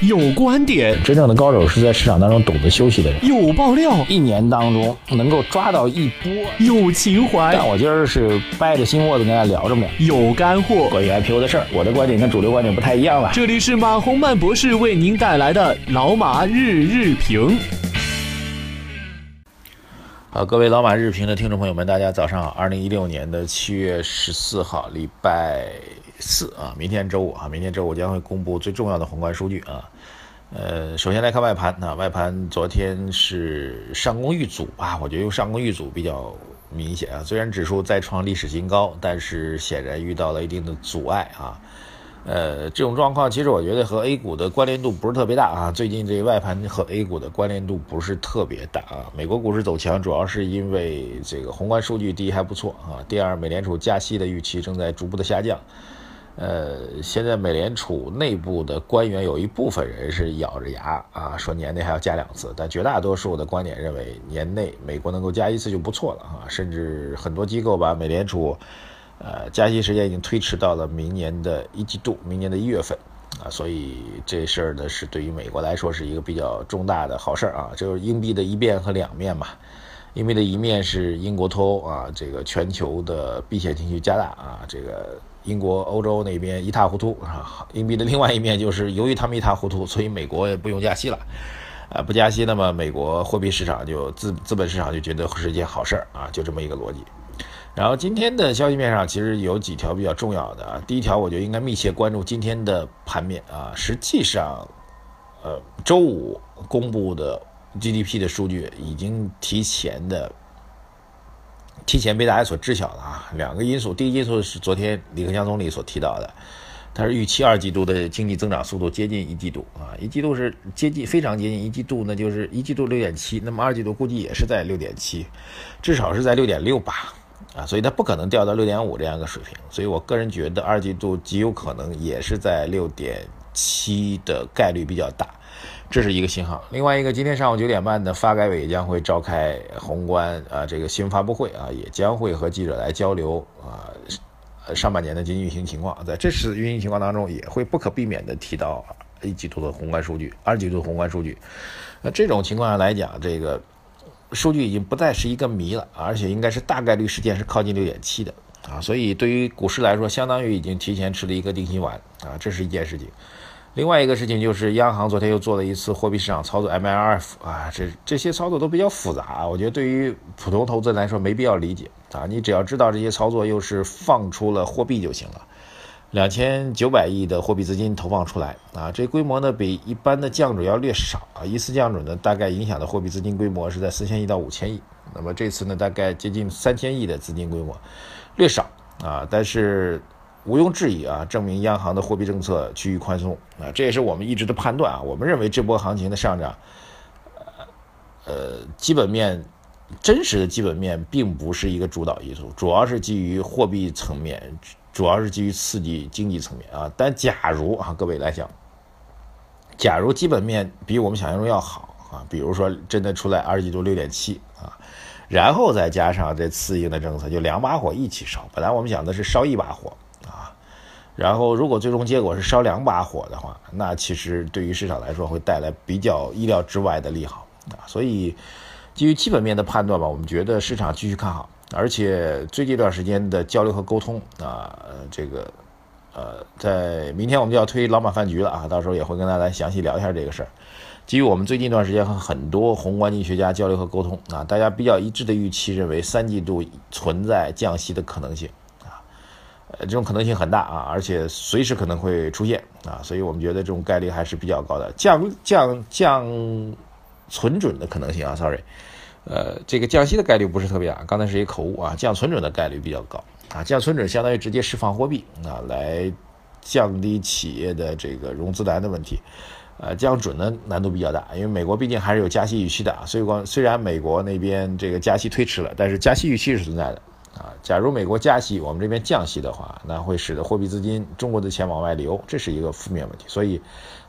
有观点，真正的高手是在市场当中懂得休息的人。有爆料，一年当中能够抓到一波。有情怀，但我今儿是掰着心窝子跟大家聊这么两。有干货，关于 IPO 的事儿，我的观点跟主流观点不太一样了。这里是马洪曼博士为您带来的老马日日评。好，各位老马日评的听众朋友们，大家早上好。二零一六年的七月十四号，礼拜四啊，明天周五啊，明天周五将会公布最重要的宏观数据啊。呃，首先来看外盘啊，外盘昨天是上攻遇阻啊，我觉得用上攻遇阻比较明显啊。虽然指数再创历史新高，但是显然遇到了一定的阻碍啊。呃，这种状况其实我觉得和 A 股的关联度不是特别大啊。最近这外盘和 A 股的关联度不是特别大啊。美国股市走强，主要是因为这个宏观数据第一还不错啊，第二美联储加息的预期正在逐步的下降。呃，现在美联储内部的官员有一部分人是咬着牙啊，说年内还要加两次，但绝大多数的观点认为年内美国能够加一次就不错了啊，甚至很多机构把美联储。呃，加息时间已经推迟到了明年的一季度，明年的一月份，啊，所以这事儿呢是对于美国来说是一个比较重大的好事儿啊，就是硬币的一面和两面嘛。硬币的一面是英国脱欧啊，这个全球的避险情绪加大啊，这个英国、欧洲那边一塌糊涂啊。硬币的另外一面就是由于他们一塌糊涂，所以美国也不用加息了，啊，不加息，那么美国货币市场就资资本市场就觉得是一件好事儿啊，就这么一个逻辑。然后今天的消息面上其实有几条比较重要的啊，第一条我觉得应该密切关注今天的盘面啊。实际上，呃，周五公布的 GDP 的数据已经提前的提前被大家所知晓了啊。两个因素，第一个因素是昨天李克强总理所提到的，他是预期二季度的经济增长速度接近一季度啊，一季度是接近非常接近一季度，那就是一季度六点七，那么二季度估计也是在六点七，至少是在六点六吧。啊，所以它不可能掉到六点五这样一个水平，所以我个人觉得二季度极有可能也是在六点七的概率比较大，这是一个信号。另外一个，今天上午九点半的发改委将会召开宏观啊这个新闻发布会啊，也将会和记者来交流啊上半年的经济运行情况，在这次运行情况当中，也会不可避免的提到一季度的宏观数据、二季度宏观数据。那这种情况下来讲，这个。数据已经不再是一个谜了，而且应该是大概率事件是靠近六点七的啊，所以对于股市来说，相当于已经提前吃了一个定心丸啊，这是一件事情。另外一个事情就是央行昨天又做了一次货币市场操作 MLF 啊，这这些操作都比较复杂，我觉得对于普通投资人来说没必要理解啊，你只要知道这些操作又是放出了货币就行了。两千九百亿的货币资金投放出来啊，这规模呢比一般的降准要略少啊。一次降准呢，大概影响的货币资金规模是在四千亿到五千亿。那么这次呢，大概接近三千亿的资金规模，略少啊。但是毋庸置疑啊，证明央行的货币政策趋于宽松啊。这也是我们一直的判断啊。我们认为这波行情的上涨，呃呃，基本面真实的基本面并不是一个主导因素，主要是基于货币层面。主要是基于刺激经济层面啊，但假如啊，各位来讲，假如基本面比我们想象中要好啊，比如说真的出来二季度六点七啊，然后再加上这刺激的政策，就两把火一起烧。本来我们想的是烧一把火，然后如果最终结果是烧两把火的话，那其实对于市场来说会带来比较意料之外的利好啊。所以基于基本面的判断吧，我们觉得市场继续看好。而且最近一段时间的交流和沟通啊，这个，呃，在明天我们就要推老马饭局了啊，到时候也会跟大家详细聊一下这个事儿。基于我们最近一段时间和很多宏观经济学家交流和沟通啊，大家比较一致的预期认为三季度存在降息的可能性，这种可能性很大啊，而且随时可能会出现啊，所以我们觉得这种概率还是比较高的，降降降存准的可能性啊，sorry。呃，这个降息的概率不是特别大，刚才是一口误啊。降存准的概率比较高啊，降存准相当于直接释放货币啊，来降低企业的这个融资难的问题。呃，降准的难度比较大，因为美国毕竟还是有加息预期的啊。所以光虽然美国那边这个加息推迟了，但是加息预期是存在的。啊，假如美国加息，我们这边降息的话，那会使得货币资金、中国的钱往外流，这是一个负面问题。所以，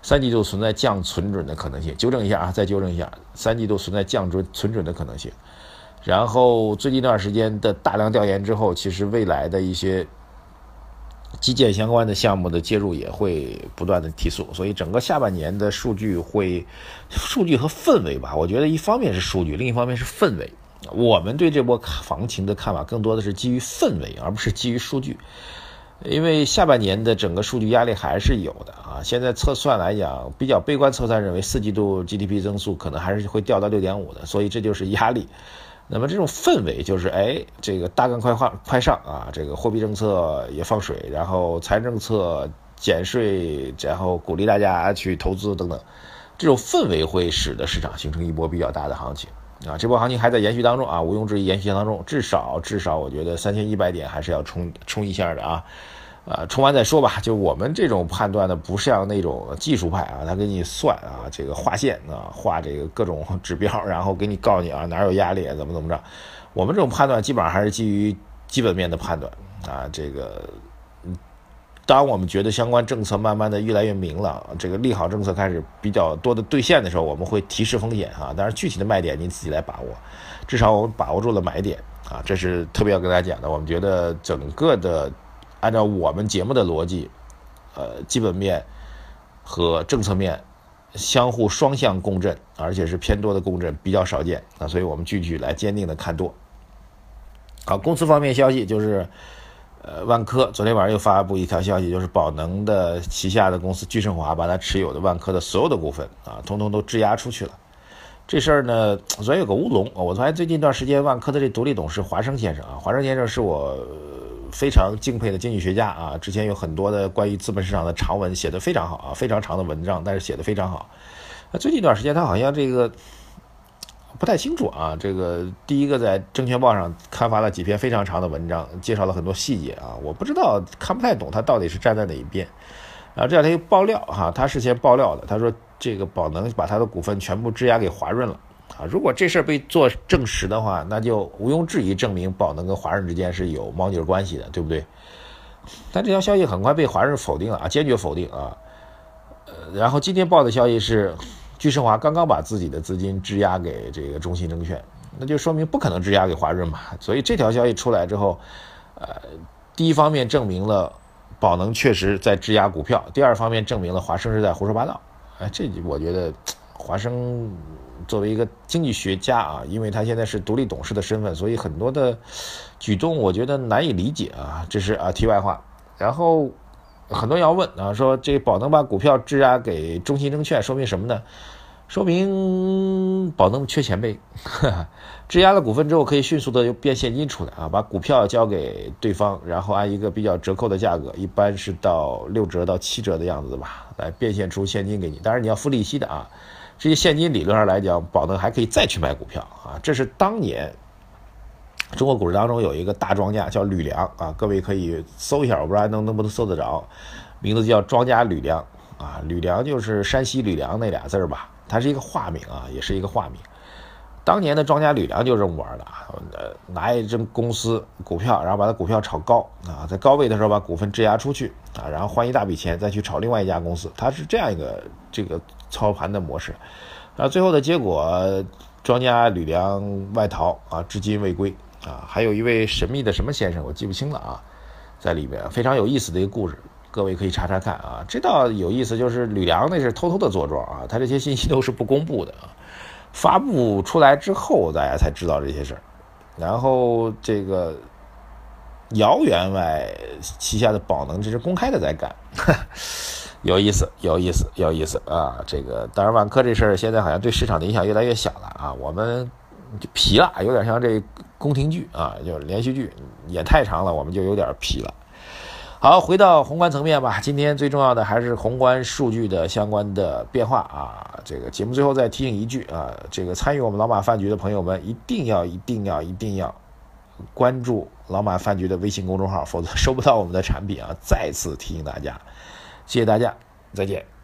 三季度存在降存准的可能性。纠正一下啊，再纠正一下，三季度存在降准存准的可能性。然后最近一段时间的大量调研之后，其实未来的一些基建相关的项目的介入也会不断的提速，所以整个下半年的数据会，数据和氛围吧，我觉得一方面是数据，另一方面是氛围。我们对这波行情的看法更多的是基于氛围，而不是基于数据。因为下半年的整个数据压力还是有的啊。现在测算来讲，比较悲观测算认为四季度 GDP 增速可能还是会掉到六点五的，所以这就是压力。那么这种氛围就是，哎，这个大干快放快上啊，这个货币政策也放水，然后财政政策减税，然后鼓励大家去投资等等，这种氛围会使得市场形成一波比较大的行情啊。这波行情还在延续当中啊，毋庸置疑延续当中，至少至少我觉得三千一百点还是要冲冲一下的啊。啊，冲完再说吧。就我们这种判断呢，不像那种技术派啊，他给你算啊，这个画线啊，画这个各种指标，然后给你告诉你啊哪有压力，怎么怎么着。我们这种判断基本上还是基于基本面的判断啊。这个，当我们觉得相关政策慢慢的越来越明朗，这个利好政策开始比较多的兑现的时候，我们会提示风险啊。当然，具体的卖点您自己来把握，至少我们把握住了买点啊，这是特别要跟大家讲的。我们觉得整个的。按照我们节目的逻辑，呃，基本面和政策面相互双向共振，而且是偏多的共振，比较少见啊，所以我们继续来坚定的看多。好，公司方面消息就是，呃，万科昨天晚上又发布一条消息，就是宝能的旗下的公司聚盛华把它持有的万科的所有的股份啊，通通都质押出去了。这事儿呢，昨天有个乌龙我发现最近一段时间，万科的这独立董事华生先生啊，华生先生是我。非常敬佩的经济学家啊，之前有很多的关于资本市场的长文写的非常好啊，非常长的文章，但是写的非常好。那最近一段时间他好像这个不太清楚啊，这个第一个在证券报上刊发了几篇非常长的文章，介绍了很多细节啊，我不知道看不太懂他到底是站在哪一边。然后这两天又爆料哈，他事先爆料的，他说这个宝能把他的股份全部质押给华润了。啊，如果这事儿被做证实的话，那就毋庸置疑证明宝能跟华润之间是有猫腻关系的，对不对？但这条消息很快被华润否定了啊，坚决否定啊。呃，然后今天报的消息是，聚胜华刚刚把自己的资金质押给这个中信证券，那就说明不可能质押给华润嘛。所以这条消息出来之后，呃，第一方面证明了宝能确实在质押股票，第二方面证明了华生是在胡说八道。哎，这我觉得华生。作为一个经济学家啊，因为他现在是独立董事的身份，所以很多的举动我觉得难以理解啊。这是啊题外话。然后很多人要问啊，说这宝能把股票质押给中信证券，说明什么呢？说明宝能缺钱呗。质押了股份之后，可以迅速的变现金出来啊，把股票交给对方，然后按一个比较折扣的价格，一般是到六折到七折的样子吧，来变现出现金给你。当然你要付利息的啊。这些现金理论上来讲，宝能还可以再去买股票啊！这是当年中国股市当中有一个大庄家叫吕梁啊，各位可以搜一下，我不知道能能不能搜得着，名字叫庄家吕梁啊。吕梁就是山西吕梁那俩字儿吧，它是一个化名啊，也是一个化名。当年的庄家吕梁就这么玩的啊，呃，拿一只公司股票，然后把它股票炒高啊，在高位的时候把股份质押出去啊，然后换一大笔钱再去炒另外一家公司，它是这样一个这个。操盘的模式，然后最后的结果，庄家吕梁外逃啊，至今未归啊。还有一位神秘的什么先生，我记不清了啊，在里边非常有意思的一个故事，各位可以查查看啊。这倒有意思，就是吕梁那是偷偷的坐庄啊，他这些信息都是不公布的啊，发布出来之后大家才知道这些事儿。然后这个姚员外旗下的宝能，这是公开的在干。有意思，有意思，有意思啊！这个当然，万科这事儿现在好像对市场的影响越来越小了啊，我们就皮了，有点像这宫廷剧啊，就是连续剧演太长了，我们就有点疲了。好，回到宏观层面吧，今天最重要的还是宏观数据的相关的变化啊。这个节目最后再提醒一句啊，这个参与我们老马饭局的朋友们一定要、一定要、一定要关注老马饭局的微信公众号，否则收不到我们的产品啊！再次提醒大家。谢谢大家，再见。